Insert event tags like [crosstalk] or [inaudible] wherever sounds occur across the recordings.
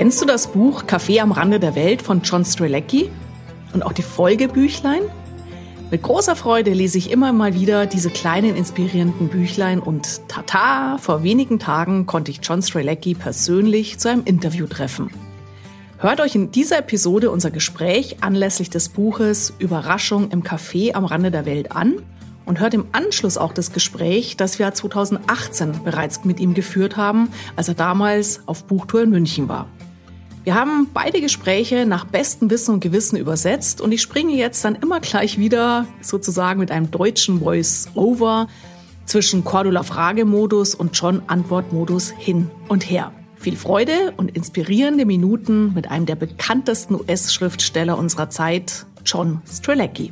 Kennst du das Buch Café am Rande der Welt von John Strelecki? Und auch die Folgebüchlein? Mit großer Freude lese ich immer mal wieder diese kleinen inspirierenden Büchlein und tata, vor wenigen Tagen konnte ich John Strelecki persönlich zu einem Interview treffen. Hört euch in dieser Episode unser Gespräch anlässlich des Buches Überraschung im Café am Rande der Welt an und hört im Anschluss auch das Gespräch, das wir 2018 bereits mit ihm geführt haben, als er damals auf Buchtour in München war. Wir haben beide Gespräche nach bestem Wissen und Gewissen übersetzt und ich springe jetzt dann immer gleich wieder sozusagen mit einem deutschen Voice-Over zwischen Cordula Fragemodus und John Antwortmodus hin und her. Viel Freude und inspirierende Minuten mit einem der bekanntesten US-Schriftsteller unserer Zeit, John Strelecki.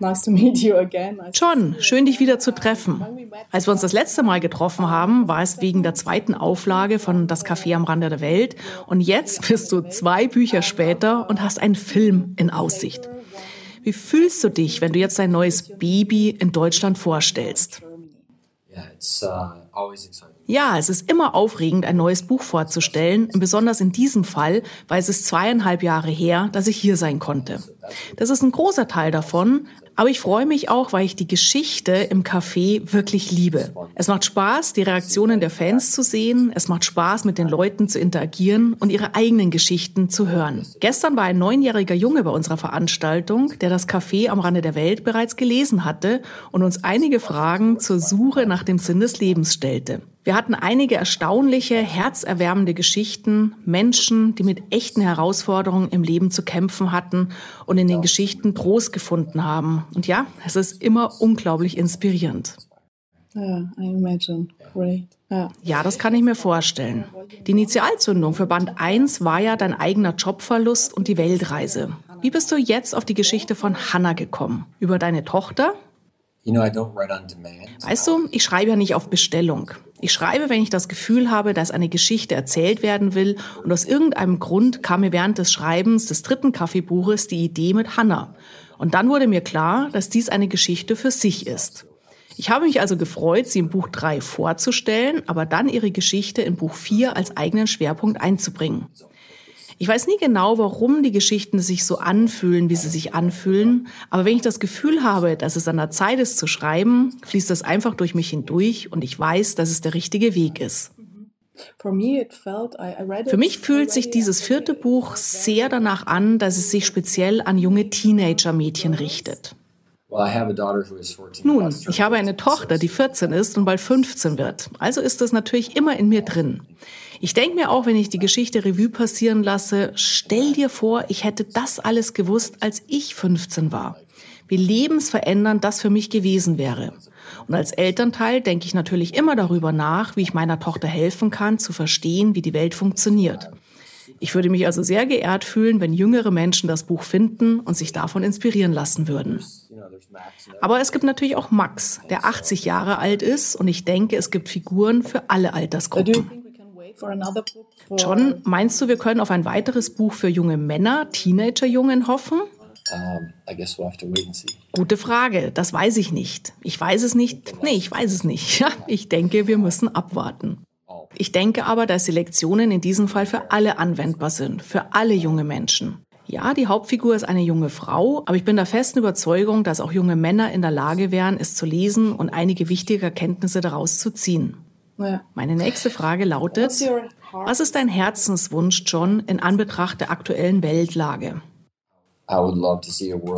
Nice to meet you again. John, schön dich wieder zu treffen. Als wir uns das letzte Mal getroffen haben, war es wegen der zweiten Auflage von Das Café am Rande der Welt. Und jetzt bist du zwei Bücher später und hast einen Film in Aussicht. Wie fühlst du dich, wenn du jetzt dein neues Baby in Deutschland vorstellst? Uh, ja, es ist immer aufregend, ein neues Buch vorzustellen, besonders in diesem Fall, weil es ist zweieinhalb Jahre her, dass ich hier sein konnte. Das ist ein großer Teil davon, aber ich freue mich auch, weil ich die Geschichte im Café wirklich liebe. Es macht Spaß, die Reaktionen der Fans zu sehen. Es macht Spaß, mit den Leuten zu interagieren und ihre eigenen Geschichten zu hören. Gestern war ein neunjähriger Junge bei unserer Veranstaltung, der das Café am Rande der Welt bereits gelesen hatte und uns einige Fragen zur Suche nach dem Sinn des Lebens stellte. Wir hatten einige erstaunliche, herzerwärmende Geschichten, Menschen, die mit echten Herausforderungen im Leben zu kämpfen hatten und in den Geschichten Trost gefunden haben. Und ja, es ist immer unglaublich inspirierend. Yeah, I imagine. Great. Yeah. Ja, das kann ich mir vorstellen. Die Initialzündung für Band 1 war ja dein eigener Jobverlust und die Weltreise. Wie bist du jetzt auf die Geschichte von Hannah gekommen? Über deine Tochter? Weißt du, ich schreibe ja nicht auf Bestellung. Ich schreibe, wenn ich das Gefühl habe, dass eine Geschichte erzählt werden will und aus irgendeinem Grund kam mir während des Schreibens des dritten Kaffeebuches die Idee mit Hannah. Und dann wurde mir klar, dass dies eine Geschichte für sich ist. Ich habe mich also gefreut, sie im Buch 3 vorzustellen, aber dann ihre Geschichte in Buch 4 als eigenen Schwerpunkt einzubringen. Ich weiß nie genau, warum die Geschichten sich so anfühlen, wie sie sich anfühlen. Aber wenn ich das Gefühl habe, dass es an der Zeit ist zu schreiben, fließt das einfach durch mich hindurch und ich weiß, dass es der richtige Weg ist. Für mich fühlt sich dieses vierte Buch sehr danach an, dass es sich speziell an junge Teenager-Mädchen richtet. Nun, ich habe eine Tochter, die 14 ist und bald 15 wird. Also ist das natürlich immer in mir drin. Ich denke mir auch, wenn ich die Geschichte Revue passieren lasse, stell dir vor, ich hätte das alles gewusst, als ich 15 war. Wie lebensverändernd das für mich gewesen wäre. Und als Elternteil denke ich natürlich immer darüber nach, wie ich meiner Tochter helfen kann, zu verstehen, wie die Welt funktioniert. Ich würde mich also sehr geehrt fühlen, wenn jüngere Menschen das Buch finden und sich davon inspirieren lassen würden. Aber es gibt natürlich auch Max, der 80 Jahre alt ist und ich denke, es gibt Figuren für alle Altersgruppen. John, meinst du, wir können auf ein weiteres Buch für junge Männer, Teenagerjungen hoffen? Gute Frage, das weiß ich nicht. Ich weiß es nicht. Nee, ich weiß es nicht. Ja, ich denke, wir müssen abwarten. Ich denke aber, dass die Lektionen in diesem Fall für alle anwendbar sind, für alle junge Menschen. Ja, die Hauptfigur ist eine junge Frau, aber ich bin der festen Überzeugung, dass auch junge Männer in der Lage wären, es zu lesen und einige wichtige Erkenntnisse daraus zu ziehen. Ja. Meine nächste Frage lautet, was ist dein Herzenswunsch, John, in Anbetracht der aktuellen Weltlage?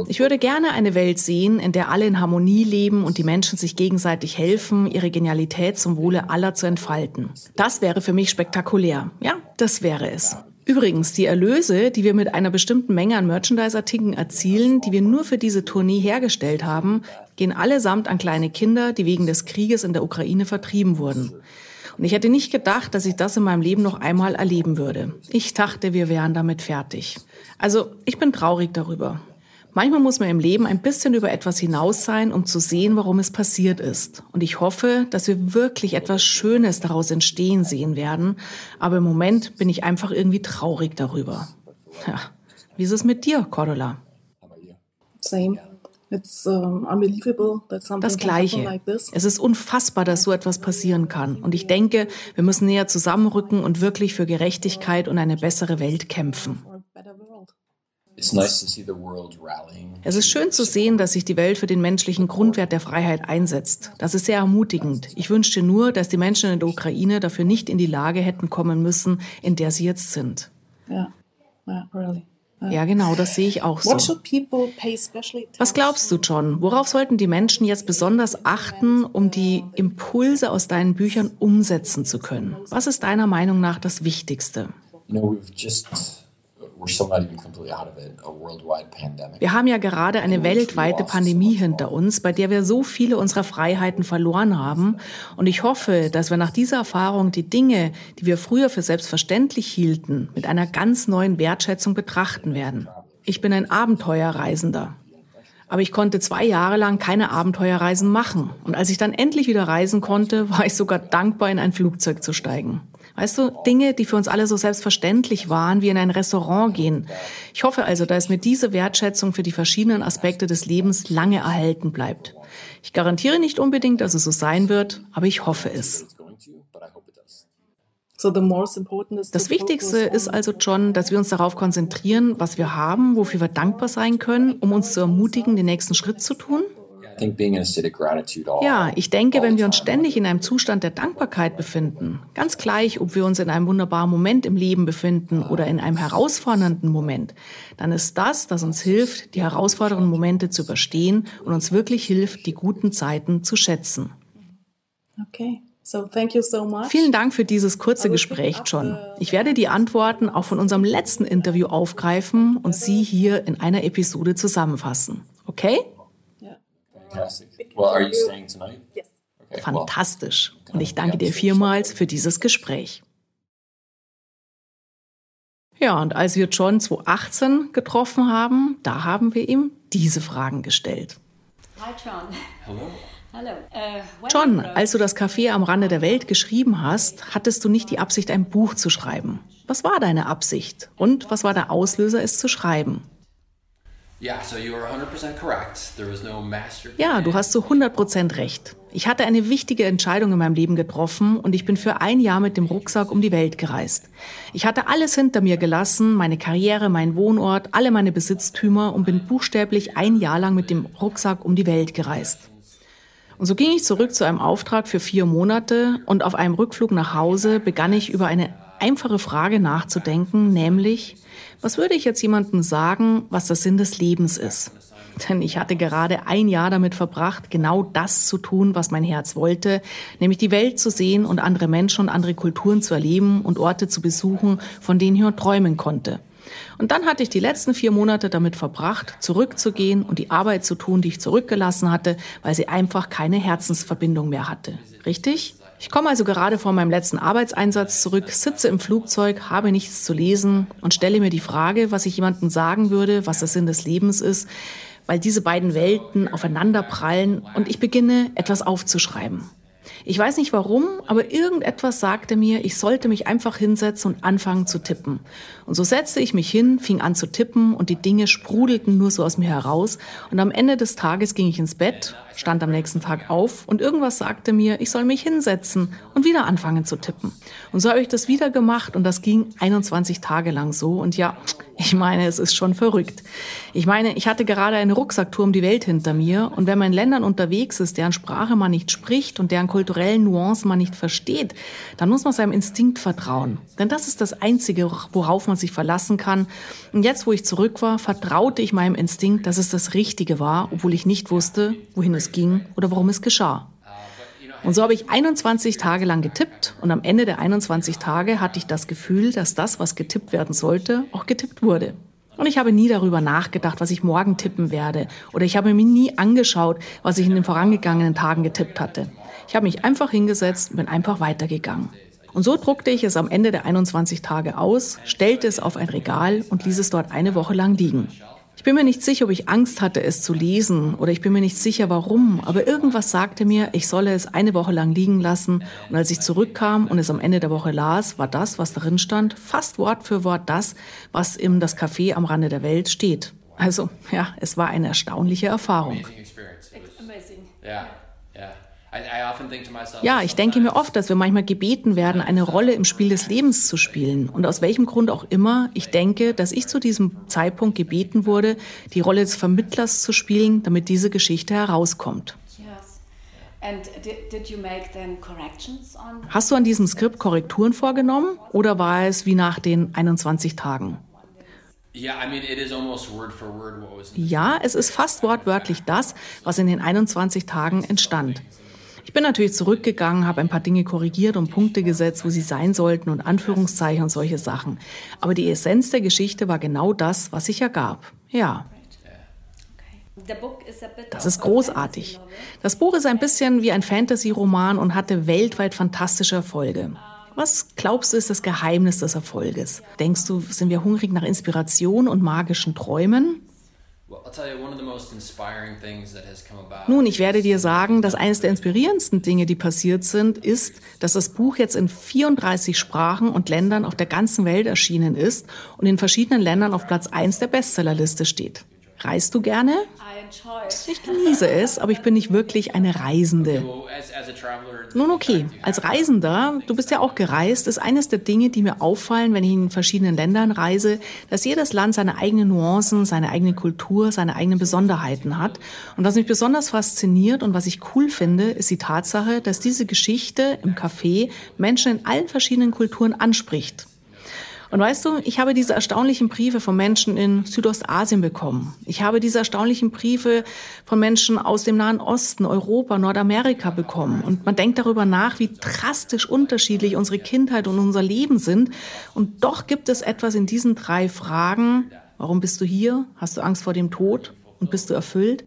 Ich würde gerne eine Welt sehen, in der alle in Harmonie leben und die Menschen sich gegenseitig helfen, ihre Genialität zum Wohle aller zu entfalten. Das wäre für mich spektakulär. Ja, das wäre es. Übrigens, die Erlöse, die wir mit einer bestimmten Menge an Merchandise-Artikeln erzielen, die wir nur für diese Tournee hergestellt haben, gehen allesamt an kleine Kinder, die wegen des Krieges in der Ukraine vertrieben wurden. Und ich hätte nicht gedacht, dass ich das in meinem Leben noch einmal erleben würde. Ich dachte, wir wären damit fertig. Also, ich bin traurig darüber. Manchmal muss man im Leben ein bisschen über etwas hinaus sein, um zu sehen, warum es passiert ist. Und ich hoffe, dass wir wirklich etwas Schönes daraus entstehen sehen werden. Aber im Moment bin ich einfach irgendwie traurig darüber. Ja. Wie ist es mit dir, Cordula? Same. Das Gleiche. Es ist unfassbar, dass so etwas passieren kann. Und ich denke, wir müssen näher zusammenrücken und wirklich für Gerechtigkeit und eine bessere Welt kämpfen. Es ist schön zu sehen, dass sich die Welt für den menschlichen Grundwert der Freiheit einsetzt. Das ist sehr ermutigend. Ich wünschte nur, dass die Menschen in der Ukraine dafür nicht in die Lage hätten kommen müssen, in der sie jetzt sind. Ja, yeah. yeah, really. Ja, genau, das sehe ich auch so. Was glaubst du, John? Worauf sollten die Menschen jetzt besonders achten, um die Impulse aus deinen Büchern umsetzen zu können? Was ist deiner Meinung nach das Wichtigste? You know, wir haben ja gerade eine weltweite Pandemie hinter uns, bei der wir so viele unserer Freiheiten verloren haben. Und ich hoffe, dass wir nach dieser Erfahrung die Dinge, die wir früher für selbstverständlich hielten, mit einer ganz neuen Wertschätzung betrachten werden. Ich bin ein Abenteuerreisender. Aber ich konnte zwei Jahre lang keine Abenteuerreisen machen. Und als ich dann endlich wieder reisen konnte, war ich sogar dankbar, in ein Flugzeug zu steigen. Weißt du, Dinge, die für uns alle so selbstverständlich waren, wie in ein Restaurant gehen. Ich hoffe also, dass mir diese Wertschätzung für die verschiedenen Aspekte des Lebens lange erhalten bleibt. Ich garantiere nicht unbedingt, dass es so sein wird, aber ich hoffe es. Das Wichtigste ist also, John, dass wir uns darauf konzentrieren, was wir haben, wofür wir dankbar sein können, um uns zu ermutigen, den nächsten Schritt zu tun. Ja, ich denke, wenn wir uns ständig in einem Zustand der Dankbarkeit befinden, ganz gleich, ob wir uns in einem wunderbaren Moment im Leben befinden oder in einem herausfordernden Moment, dann ist das, das uns hilft, die herausfordernden Momente zu überstehen und uns wirklich hilft, die guten Zeiten zu schätzen. Okay. So, thank you so much. Vielen Dank für dieses kurze Gespräch, John. Ich werde die Antworten auch von unserem letzten Interview aufgreifen und sie hier in einer Episode zusammenfassen. Okay? Well, are you staying tonight? Yes. Okay, Fantastisch. Und ich danke dir vielmals für dieses Gespräch. Ja, und als wir John 2018 getroffen haben, da haben wir ihm diese Fragen gestellt. Hi John. Hello. Uh, John, als du das Café am Rande der Welt geschrieben hast, hattest du nicht die Absicht, ein Buch zu schreiben. Was war deine Absicht und was war der Auslöser, es zu schreiben? Ja, du hast zu 100% recht. Ich hatte eine wichtige Entscheidung in meinem Leben getroffen und ich bin für ein Jahr mit dem Rucksack um die Welt gereist. Ich hatte alles hinter mir gelassen, meine Karriere, mein Wohnort, alle meine Besitztümer und bin buchstäblich ein Jahr lang mit dem Rucksack um die Welt gereist. Und so ging ich zurück zu einem Auftrag für vier Monate und auf einem Rückflug nach Hause begann ich über eine einfache Frage nachzudenken, nämlich, was würde ich jetzt jemandem sagen, was der Sinn des Lebens ist? Denn ich hatte gerade ein Jahr damit verbracht, genau das zu tun, was mein Herz wollte, nämlich die Welt zu sehen und andere Menschen und andere Kulturen zu erleben und Orte zu besuchen, von denen ich nur träumen konnte. Und dann hatte ich die letzten vier Monate damit verbracht, zurückzugehen und die Arbeit zu tun, die ich zurückgelassen hatte, weil sie einfach keine Herzensverbindung mehr hatte. Richtig? Ich komme also gerade vor meinem letzten Arbeitseinsatz zurück, sitze im Flugzeug, habe nichts zu lesen und stelle mir die Frage, was ich jemandem sagen würde, was der Sinn des Lebens ist, weil diese beiden Welten aufeinander prallen und ich beginne etwas aufzuschreiben. Ich weiß nicht warum, aber irgendetwas sagte mir, ich sollte mich einfach hinsetzen und anfangen zu tippen. Und so setzte ich mich hin, fing an zu tippen und die Dinge sprudelten nur so aus mir heraus. Und am Ende des Tages ging ich ins Bett, stand am nächsten Tag auf und irgendwas sagte mir, ich soll mich hinsetzen und wieder anfangen zu tippen. Und so habe ich das wieder gemacht und das ging 21 Tage lang so. Und ja, ich meine, es ist schon verrückt. Ich meine, ich hatte gerade eine Rucksacktour um die Welt hinter mir und wenn man in Ländern unterwegs ist, deren Sprache man nicht spricht und deren kulturellen Nuancen man nicht versteht, dann muss man seinem Instinkt vertrauen. Denn das ist das Einzige, worauf man sich verlassen kann. Und jetzt, wo ich zurück war, vertraute ich meinem Instinkt, dass es das Richtige war, obwohl ich nicht wusste, wohin es ging oder warum es geschah. Und so habe ich 21 Tage lang getippt und am Ende der 21 Tage hatte ich das Gefühl, dass das, was getippt werden sollte, auch getippt wurde. Und ich habe nie darüber nachgedacht, was ich morgen tippen werde. Oder ich habe mir nie angeschaut, was ich in den vorangegangenen Tagen getippt hatte. Ich habe mich einfach hingesetzt und bin einfach weitergegangen. Und so druckte ich es am Ende der 21 Tage aus, stellte es auf ein Regal und ließ es dort eine Woche lang liegen. Ich bin mir nicht sicher, ob ich Angst hatte, es zu lesen oder ich bin mir nicht sicher, warum, aber irgendwas sagte mir, ich solle es eine Woche lang liegen lassen. Und als ich zurückkam und es am Ende der Woche las, war das, was darin stand, fast Wort für Wort das, was im Das Café am Rande der Welt steht. Also ja, es war eine erstaunliche Erfahrung. Ja, ich denke mir oft, dass wir manchmal gebeten werden, eine Rolle im Spiel des Lebens zu spielen. Und aus welchem Grund auch immer, ich denke, dass ich zu diesem Zeitpunkt gebeten wurde, die Rolle des Vermittlers zu spielen, damit diese Geschichte herauskommt. Hast du an diesem Skript Korrekturen vorgenommen oder war es wie nach den 21 Tagen? Ja, es ist fast wortwörtlich das, was in den 21 Tagen entstand. Ich bin natürlich zurückgegangen, habe ein paar Dinge korrigiert und Punkte gesetzt, wo sie sein sollten und Anführungszeichen und solche Sachen. Aber die Essenz der Geschichte war genau das, was sich ergab. Ja. Das ist großartig. Das Buch ist ein bisschen wie ein Fantasy-Roman und hatte weltweit fantastische Erfolge. Was glaubst du ist das Geheimnis des Erfolges? Denkst du, sind wir hungrig nach Inspiration und magischen Träumen? Nun, ich werde dir sagen, dass eines der inspirierendsten Dinge, die passiert sind, ist, dass das Buch jetzt in 34 Sprachen und Ländern auf der ganzen Welt erschienen ist und in verschiedenen Ländern auf Platz 1 der Bestsellerliste steht. Reist du gerne? Ich genieße es, aber ich bin nicht wirklich eine Reisende. Nun okay, als Reisender, du bist ja auch gereist, ist eines der Dinge, die mir auffallen, wenn ich in verschiedenen Ländern reise, dass jedes Land seine eigenen Nuancen, seine eigene Kultur, seine eigenen Besonderheiten hat. Und was mich besonders fasziniert und was ich cool finde, ist die Tatsache, dass diese Geschichte im Café Menschen in allen verschiedenen Kulturen anspricht. Und weißt du, ich habe diese erstaunlichen Briefe von Menschen in Südostasien bekommen. Ich habe diese erstaunlichen Briefe von Menschen aus dem Nahen Osten, Europa, Nordamerika bekommen. Und man denkt darüber nach, wie drastisch unterschiedlich unsere Kindheit und unser Leben sind. Und doch gibt es etwas in diesen drei Fragen. Warum bist du hier? Hast du Angst vor dem Tod? Und bist du erfüllt?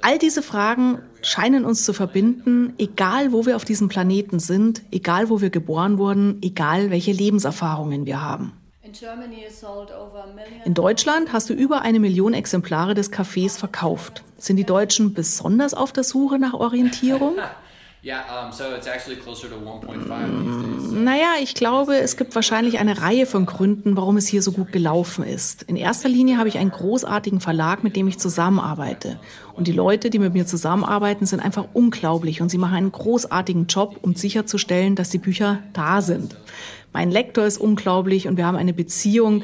All diese Fragen scheinen uns zu verbinden, egal wo wir auf diesem Planeten sind, egal wo wir geboren wurden, egal welche Lebenserfahrungen wir haben. In Deutschland hast du über eine Million Exemplare des Cafés verkauft. Sind die Deutschen besonders auf der Suche nach Orientierung? [laughs] Naja, ich glaube, es gibt wahrscheinlich eine Reihe von Gründen, warum es hier so gut gelaufen ist. In erster Linie habe ich einen großartigen Verlag, mit dem ich zusammenarbeite. Und die Leute, die mit mir zusammenarbeiten, sind einfach unglaublich und sie machen einen großartigen Job, um sicherzustellen, dass die Bücher da sind. Mein Lektor ist unglaublich und wir haben eine Beziehung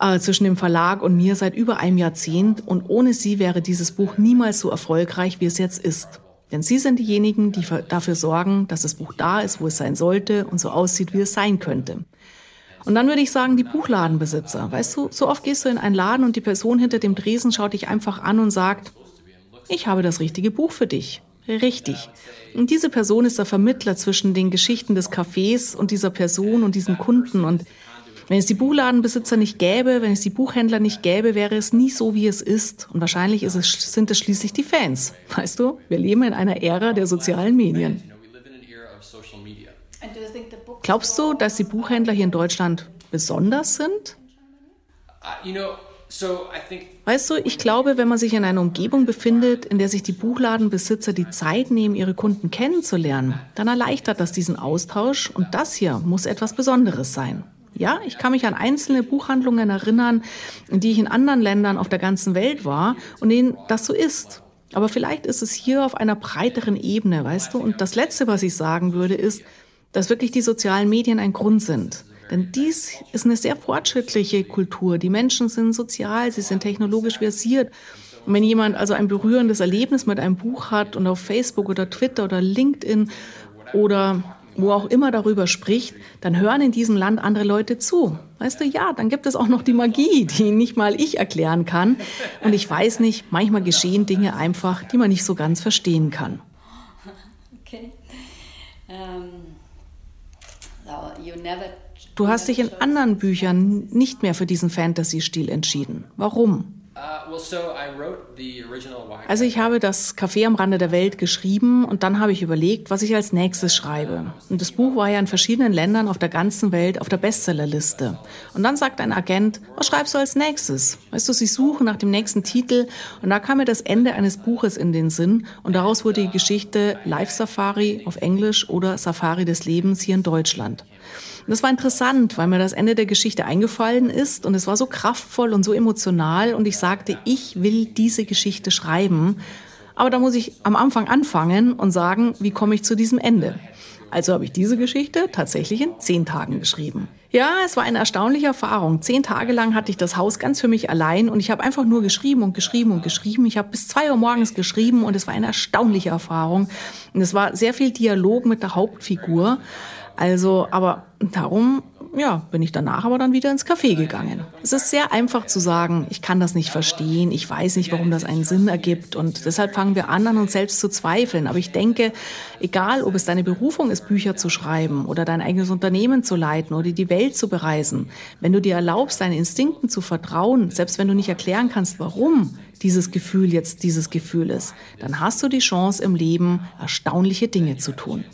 äh, zwischen dem Verlag und mir seit über einem Jahrzehnt und ohne sie wäre dieses Buch niemals so erfolgreich, wie es jetzt ist. Denn Sie sind diejenigen, die dafür sorgen, dass das Buch da ist, wo es sein sollte und so aussieht, wie es sein könnte. Und dann würde ich sagen, die Buchladenbesitzer. Weißt du, so oft gehst du in einen Laden und die Person hinter dem Dresen schaut dich einfach an und sagt, ich habe das richtige Buch für dich. Richtig. Und diese Person ist der Vermittler zwischen den Geschichten des Cafés und dieser Person und diesem Kunden. Und wenn es die Buchladenbesitzer nicht gäbe, wenn es die Buchhändler nicht gäbe, wäre es nie so, wie es ist. Und wahrscheinlich ist es, sind es schließlich die Fans. Weißt du, wir leben in einer Ära der sozialen Medien. Glaubst du, dass die Buchhändler hier in Deutschland besonders sind? Weißt du, ich glaube, wenn man sich in einer Umgebung befindet, in der sich die Buchladenbesitzer die Zeit nehmen, ihre Kunden kennenzulernen, dann erleichtert das diesen Austausch und das hier muss etwas Besonderes sein. Ja, ich kann mich an einzelne Buchhandlungen erinnern, in die ich in anderen Ländern auf der ganzen Welt war und denen das so ist. Aber vielleicht ist es hier auf einer breiteren Ebene, weißt du? Und das Letzte, was ich sagen würde, ist, dass wirklich die sozialen Medien ein Grund sind. Denn dies ist eine sehr fortschrittliche Kultur. Die Menschen sind sozial, sie sind technologisch versiert. Und wenn jemand also ein berührendes Erlebnis mit einem Buch hat und auf Facebook oder Twitter oder LinkedIn oder wo auch immer darüber spricht, dann hören in diesem Land andere Leute zu. Weißt du, ja, dann gibt es auch noch die Magie, die nicht mal ich erklären kann. Und ich weiß nicht, manchmal geschehen Dinge einfach, die man nicht so ganz verstehen kann. Okay. Um, so du hast dich in anderen Büchern nicht mehr für diesen Fantasy-Stil entschieden. Warum? Also ich habe das Café am Rande der Welt geschrieben und dann habe ich überlegt, was ich als nächstes schreibe. Und das Buch war ja in verschiedenen Ländern auf der ganzen Welt auf der Bestsellerliste. Und dann sagt ein Agent, was schreibst du als nächstes? Weißt du, sie suchen nach dem nächsten Titel und da kam mir das Ende eines Buches in den Sinn und daraus wurde die Geschichte Life Safari auf Englisch oder Safari des Lebens hier in Deutschland. Und das war interessant, weil mir das Ende der Geschichte eingefallen ist und es war so kraftvoll und so emotional und ich sagte, ich will diese Geschichte schreiben. Aber da muss ich am Anfang anfangen und sagen, wie komme ich zu diesem Ende? Also habe ich diese Geschichte tatsächlich in zehn Tagen geschrieben. Ja, es war eine erstaunliche Erfahrung. Zehn Tage lang hatte ich das Haus ganz für mich allein und ich habe einfach nur geschrieben und geschrieben und geschrieben. Ich habe bis zwei Uhr morgens geschrieben und es war eine erstaunliche Erfahrung. Und es war sehr viel Dialog mit der Hauptfigur. Also, aber darum, ja, bin ich danach aber dann wieder ins Café gegangen. Es ist sehr einfach zu sagen, ich kann das nicht verstehen, ich weiß nicht, warum das einen Sinn ergibt und deshalb fangen wir an, an uns selbst zu zweifeln. Aber ich denke, egal, ob es deine Berufung ist, Bücher zu schreiben oder dein eigenes Unternehmen zu leiten oder die Welt zu bereisen, wenn du dir erlaubst, deinen Instinkten zu vertrauen, selbst wenn du nicht erklären kannst, warum dieses Gefühl jetzt dieses Gefühl ist, dann hast du die Chance im Leben, erstaunliche Dinge zu tun.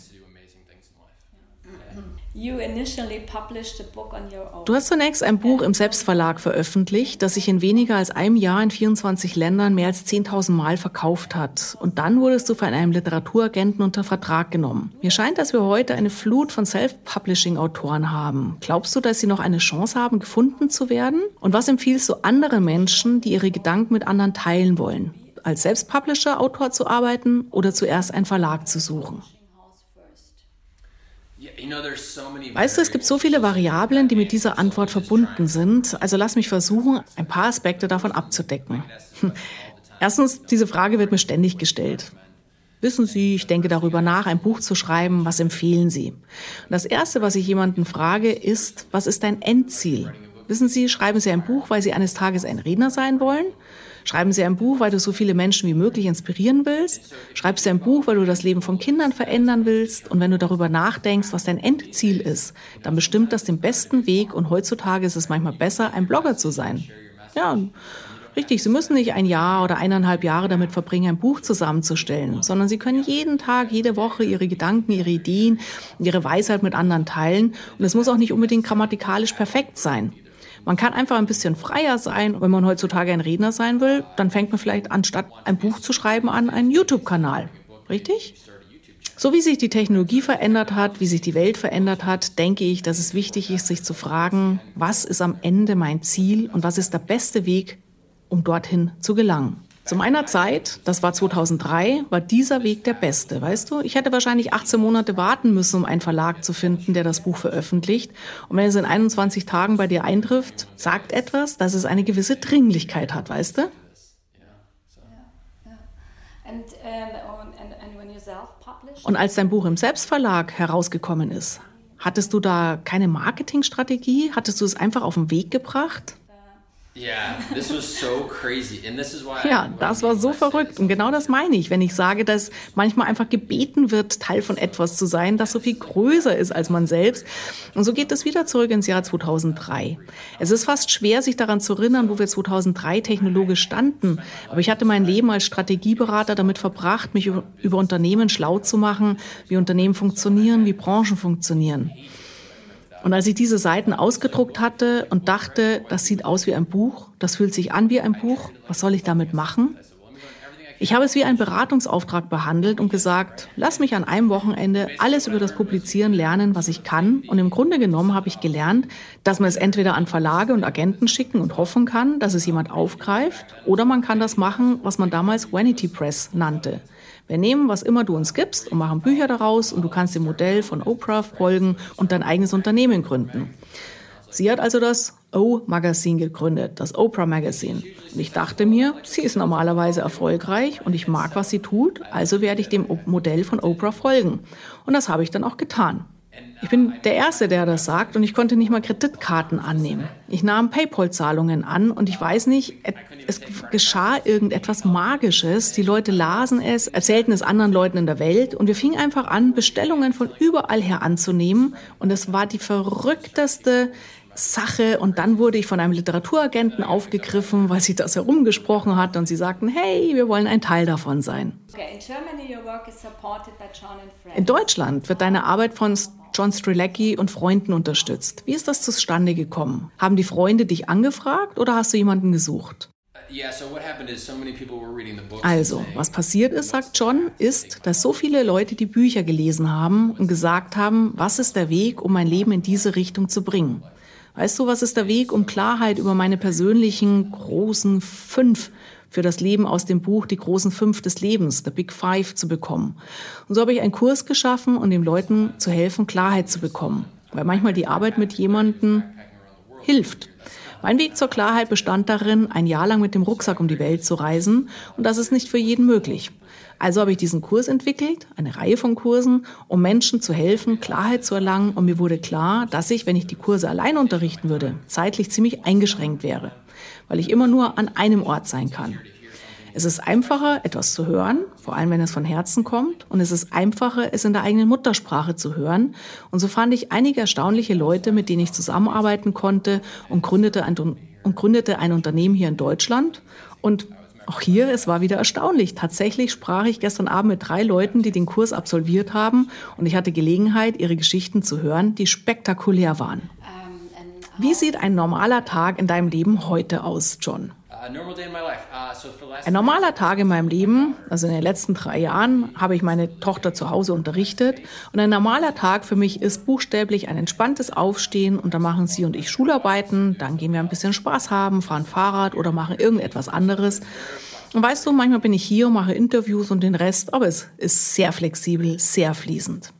Du hast zunächst ein Buch im Selbstverlag veröffentlicht, das sich in weniger als einem Jahr in 24 Ländern mehr als 10.000 Mal verkauft hat. Und dann wurdest du von einem Literaturagenten unter Vertrag genommen. Mir scheint, dass wir heute eine Flut von Self-Publishing-Autoren haben. Glaubst du, dass sie noch eine Chance haben, gefunden zu werden? Und was empfiehlst du anderen Menschen, die ihre Gedanken mit anderen teilen wollen? Als Selbstpublisher-Autor zu arbeiten oder zuerst einen Verlag zu suchen? Weißt du, es gibt so viele Variablen, die mit dieser Antwort verbunden sind. Also lass mich versuchen, ein paar Aspekte davon abzudecken. Erstens, diese Frage wird mir ständig gestellt. Wissen Sie, ich denke darüber nach, ein Buch zu schreiben. Was empfehlen Sie? Und das Erste, was ich jemanden frage, ist, was ist dein Endziel? Wissen Sie, schreiben Sie ein Buch, weil Sie eines Tages ein Redner sein wollen? Schreiben Sie ein Buch, weil du so viele Menschen wie möglich inspirieren willst? Schreibst du ein Buch, weil du das Leben von Kindern verändern willst? Und wenn du darüber nachdenkst, was dein Endziel ist, dann bestimmt das den besten Weg. Und heutzutage ist es manchmal besser, ein Blogger zu sein. Ja, Richtig, Sie müssen nicht ein Jahr oder eineinhalb Jahre damit verbringen, ein Buch zusammenzustellen, sondern Sie können jeden Tag, jede Woche Ihre Gedanken, Ihre Ideen, Ihre Weisheit mit anderen teilen. Und es muss auch nicht unbedingt grammatikalisch perfekt sein. Man kann einfach ein bisschen freier sein. Wenn man heutzutage ein Redner sein will, dann fängt man vielleicht anstatt ein Buch zu schreiben an einen YouTube-Kanal. Richtig? So wie sich die Technologie verändert hat, wie sich die Welt verändert hat, denke ich, dass es wichtig ist, sich zu fragen, was ist am Ende mein Ziel und was ist der beste Weg, um dorthin zu gelangen. Zu meiner Zeit, das war 2003, war dieser Weg der beste, weißt du? Ich hätte wahrscheinlich 18 Monate warten müssen, um einen Verlag zu finden, der das Buch veröffentlicht. Und wenn es in 21 Tagen bei dir eintrifft, sagt etwas, dass es eine gewisse Dringlichkeit hat, weißt du? Und als dein Buch im Selbstverlag herausgekommen ist, hattest du da keine Marketingstrategie? Hattest du es einfach auf den Weg gebracht? Ja, das war so verrückt. Und genau das meine ich, wenn ich sage, dass manchmal einfach gebeten wird, Teil von etwas zu sein, das so viel größer ist als man selbst. Und so geht es wieder zurück ins Jahr 2003. Es ist fast schwer, sich daran zu erinnern, wo wir 2003 technologisch standen. Aber ich hatte mein Leben als Strategieberater damit verbracht, mich über Unternehmen schlau zu machen, wie Unternehmen funktionieren, wie Branchen funktionieren. Und als ich diese Seiten ausgedruckt hatte und dachte, das sieht aus wie ein Buch, das fühlt sich an wie ein Buch, was soll ich damit machen? Ich habe es wie einen Beratungsauftrag behandelt und gesagt, lass mich an einem Wochenende alles über das Publizieren lernen, was ich kann. Und im Grunde genommen habe ich gelernt, dass man es entweder an Verlage und Agenten schicken und hoffen kann, dass es jemand aufgreift, oder man kann das machen, was man damals Vanity Press nannte. Wir nehmen, was immer du uns gibst und machen Bücher daraus und du kannst dem Modell von Oprah folgen und dein eigenes Unternehmen gründen. Sie hat also das O-Magazin gegründet, das Oprah Magazine. Und ich dachte mir, sie ist normalerweise erfolgreich und ich mag, was sie tut, also werde ich dem Modell von Oprah folgen. Und das habe ich dann auch getan. Ich bin der Erste, der das sagt und ich konnte nicht mal Kreditkarten annehmen. Ich nahm PayPal-Zahlungen an und ich weiß nicht, es geschah irgendetwas Magisches. Die Leute lasen es, erzählten es anderen Leuten in der Welt und wir fingen einfach an, Bestellungen von überall her anzunehmen und es war die verrückteste Sache und dann wurde ich von einem Literaturagenten aufgegriffen, weil sie das herumgesprochen hat und sie sagten, hey, wir wollen ein Teil davon sein. In Deutschland wird deine Arbeit von John Strilecki und Freunden unterstützt. Wie ist das zustande gekommen? Haben die Freunde dich angefragt oder hast du jemanden gesucht? Also, was passiert ist, sagt John, ist, dass so viele Leute die Bücher gelesen haben und gesagt haben, was ist der Weg, um mein Leben in diese Richtung zu bringen? Weißt du, was ist der Weg, um Klarheit über meine persönlichen großen fünf für das Leben aus dem Buch Die großen fünf des Lebens, The Big Five, zu bekommen? Und so habe ich einen Kurs geschaffen, um den Leuten zu helfen, Klarheit zu bekommen. Weil manchmal die Arbeit mit jemandem hilft. Mein Weg zur Klarheit bestand darin, ein Jahr lang mit dem Rucksack um die Welt zu reisen. Und das ist nicht für jeden möglich. Also habe ich diesen Kurs entwickelt, eine Reihe von Kursen, um Menschen zu helfen, Klarheit zu erlangen. Und mir wurde klar, dass ich, wenn ich die Kurse allein unterrichten würde, zeitlich ziemlich eingeschränkt wäre, weil ich immer nur an einem Ort sein kann. Es ist einfacher, etwas zu hören, vor allem wenn es von Herzen kommt. Und es ist einfacher, es in der eigenen Muttersprache zu hören. Und so fand ich einige erstaunliche Leute, mit denen ich zusammenarbeiten konnte und gründete ein, und gründete ein Unternehmen hier in Deutschland. Und auch hier, es war wieder erstaunlich. Tatsächlich sprach ich gestern Abend mit drei Leuten, die den Kurs absolviert haben. Und ich hatte Gelegenheit, ihre Geschichten zu hören, die spektakulär waren. Wie sieht ein normaler Tag in deinem Leben heute aus, John? Uh, ein normaler Tag in meinem Leben, also in den letzten drei Jahren, habe ich meine Tochter zu Hause unterrichtet. Und ein normaler Tag für mich ist buchstäblich ein entspanntes Aufstehen und dann machen sie und ich Schularbeiten. Dann gehen wir ein bisschen Spaß haben, fahren Fahrrad oder machen irgendetwas anderes. Und weißt du, manchmal bin ich hier und mache Interviews und den Rest, aber es ist sehr flexibel, sehr fließend.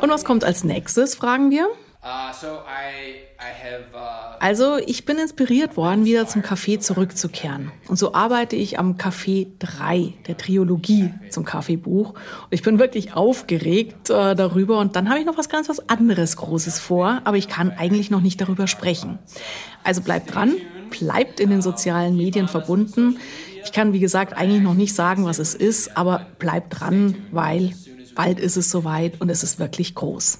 Und was kommt als nächstes, fragen wir? Uh, uh, also ich bin inspiriert worden, wieder zum Café zurückzukehren. Und so arbeite ich am Café 3 der Triologie zum Kaffeebuch. Und ich bin wirklich aufgeregt äh, darüber. Und dann habe ich noch was ganz was anderes Großes vor, aber ich kann eigentlich noch nicht darüber sprechen. Also bleibt dran, bleibt in den sozialen Medien verbunden. Ich kann, wie gesagt, eigentlich noch nicht sagen, was es ist, aber bleibt dran, weil bald ist es soweit und es ist wirklich groß.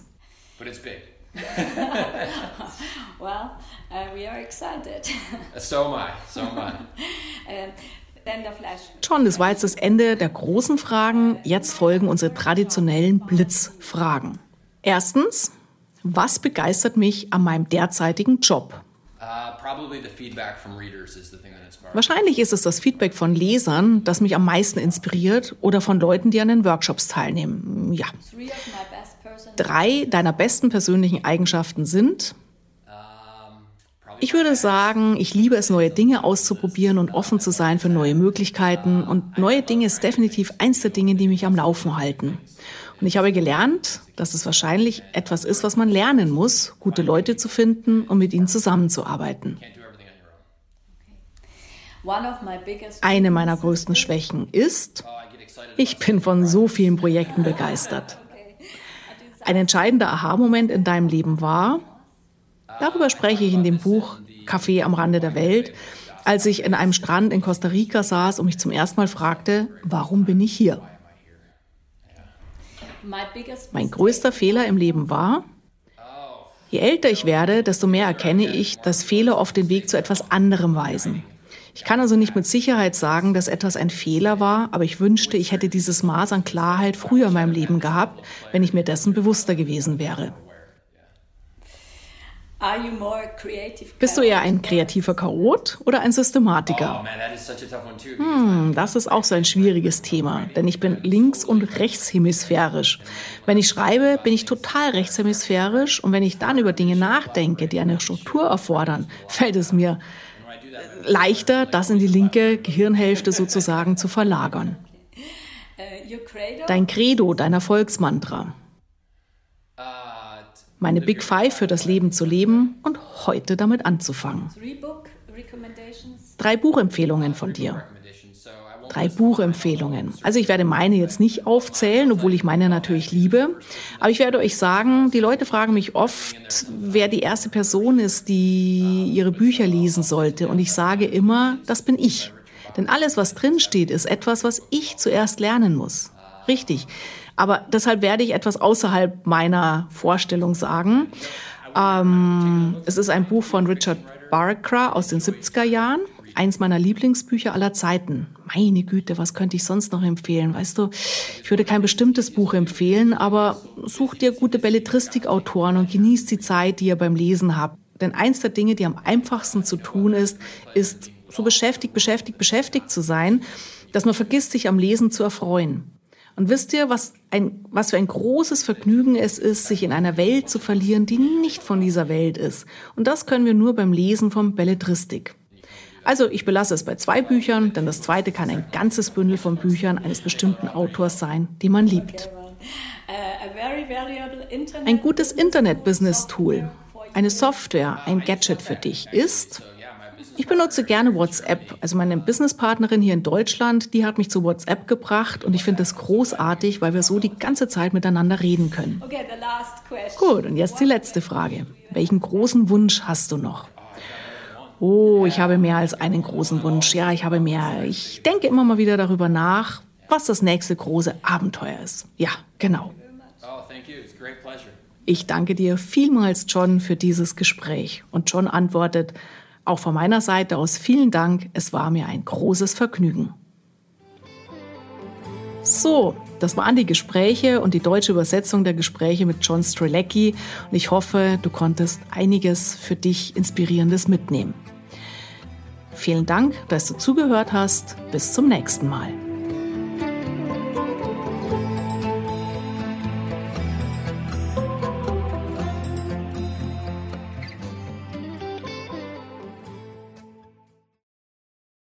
But it's big. [laughs] well, uh, we are excited. so am I, so am I. [laughs] Ähm, John, das war jetzt das Ende der großen Fragen. Jetzt folgen unsere traditionellen Blitzfragen. Erstens, was begeistert mich an meinem derzeitigen Job? Uh, Wahrscheinlich ist es das Feedback von Lesern, das mich am meisten inspiriert oder von Leuten, die an den Workshops teilnehmen. Ja. Drei deiner besten persönlichen Eigenschaften sind, ich würde sagen, ich liebe es, neue Dinge auszuprobieren und offen zu sein für neue Möglichkeiten. Und neue Dinge ist definitiv eins der Dinge, die mich am Laufen halten. Und ich habe gelernt, dass es wahrscheinlich etwas ist, was man lernen muss, gute Leute zu finden und mit ihnen zusammenzuarbeiten. Eine meiner größten Schwächen ist, ich bin von so vielen Projekten begeistert. Ein entscheidender Aha-Moment in deinem Leben war, darüber spreche ich in dem Buch Café am Rande der Welt, als ich in einem Strand in Costa Rica saß und mich zum ersten Mal fragte, warum bin ich hier? Mein größter Fehler im Leben war, je älter ich werde, desto mehr erkenne ich, dass Fehler oft den Weg zu etwas anderem weisen. Ich kann also nicht mit Sicherheit sagen, dass etwas ein Fehler war, aber ich wünschte, ich hätte dieses Maß an Klarheit früher in meinem Leben gehabt, wenn ich mir dessen bewusster gewesen wäre. Bist du eher ein kreativer Chaot oder ein Systematiker? Oh, hm, das ist auch so ein schwieriges Thema, denn ich bin links- und rechtshemisphärisch. Wenn ich schreibe, bin ich total rechtshemisphärisch und wenn ich dann über Dinge nachdenke, die eine Struktur erfordern, [laughs] fällt es mir leichter, das in die linke Gehirnhälfte sozusagen zu verlagern. Dein Credo, dein Erfolgsmantra meine Big Five für das Leben zu leben und heute damit anzufangen. Drei Buchempfehlungen von dir. Drei Buchempfehlungen. Also ich werde meine jetzt nicht aufzählen, obwohl ich meine natürlich liebe. Aber ich werde euch sagen, die Leute fragen mich oft, wer die erste Person ist, die ihre Bücher lesen sollte. Und ich sage immer, das bin ich. Denn alles, was drinsteht, ist etwas, was ich zuerst lernen muss. Richtig. Aber deshalb werde ich etwas außerhalb meiner Vorstellung sagen. Ähm, es ist ein Buch von Richard Barkra aus den 70er Jahren. Eins meiner Lieblingsbücher aller Zeiten. Meine Güte, was könnte ich sonst noch empfehlen? Weißt du, ich würde kein bestimmtes Buch empfehlen, aber such dir gute Belletristikautoren und genieß die Zeit, die ihr beim Lesen habt. Denn eins der Dinge, die am einfachsten zu tun ist, ist so beschäftigt, beschäftigt, beschäftigt zu sein, dass man vergisst, sich am Lesen zu erfreuen. Und wisst ihr, was, ein, was für ein großes Vergnügen es ist, sich in einer Welt zu verlieren, die nicht von dieser Welt ist. Und das können wir nur beim Lesen von Belletristik. Also ich belasse es bei zwei Büchern, denn das zweite kann ein ganzes Bündel von Büchern eines bestimmten Autors sein, den man liebt. Ein gutes Internet-Business-Tool, eine Software, ein Gadget für dich ist ich benutze gerne WhatsApp. Also meine Businesspartnerin hier in Deutschland, die hat mich zu WhatsApp gebracht und ich finde das großartig, weil wir so die ganze Zeit miteinander reden können. Gut, und jetzt die letzte Frage. Welchen großen Wunsch hast du noch? Oh, ich habe mehr als einen großen Wunsch. Ja, ich habe mehr. Ich denke immer mal wieder darüber nach, was das nächste große Abenteuer ist. Ja, genau. Ich danke dir vielmals, John, für dieses Gespräch. Und John antwortet, auch von meiner Seite aus vielen Dank, es war mir ein großes Vergnügen. So, das waren die Gespräche und die deutsche Übersetzung der Gespräche mit John Strelecki und ich hoffe, du konntest einiges für dich Inspirierendes mitnehmen. Vielen Dank, dass du zugehört hast. Bis zum nächsten Mal.